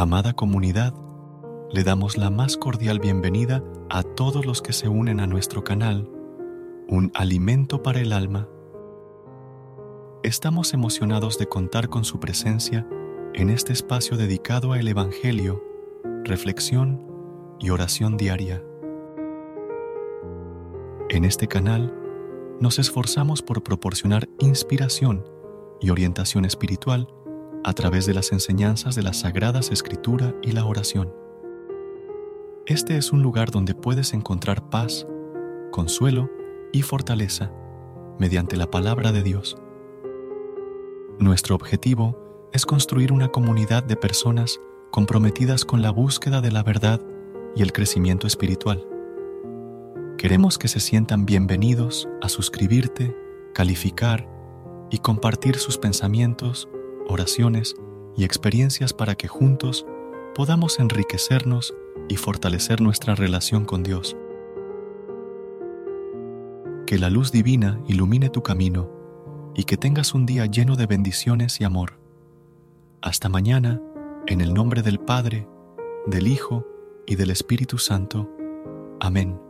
Amada comunidad, le damos la más cordial bienvenida a todos los que se unen a nuestro canal, Un Alimento para el Alma. Estamos emocionados de contar con su presencia en este espacio dedicado al Evangelio, reflexión y oración diaria. En este canal nos esforzamos por proporcionar inspiración y orientación espiritual a través de las enseñanzas de las Sagradas Escritura y la oración. Este es un lugar donde puedes encontrar paz, consuelo y fortaleza mediante la palabra de Dios. Nuestro objetivo es construir una comunidad de personas comprometidas con la búsqueda de la verdad y el crecimiento espiritual. Queremos que se sientan bienvenidos a suscribirte, calificar y compartir sus pensamientos, oraciones y experiencias para que juntos podamos enriquecernos y fortalecer nuestra relación con Dios. Que la luz divina ilumine tu camino y que tengas un día lleno de bendiciones y amor. Hasta mañana, en el nombre del Padre, del Hijo y del Espíritu Santo. Amén.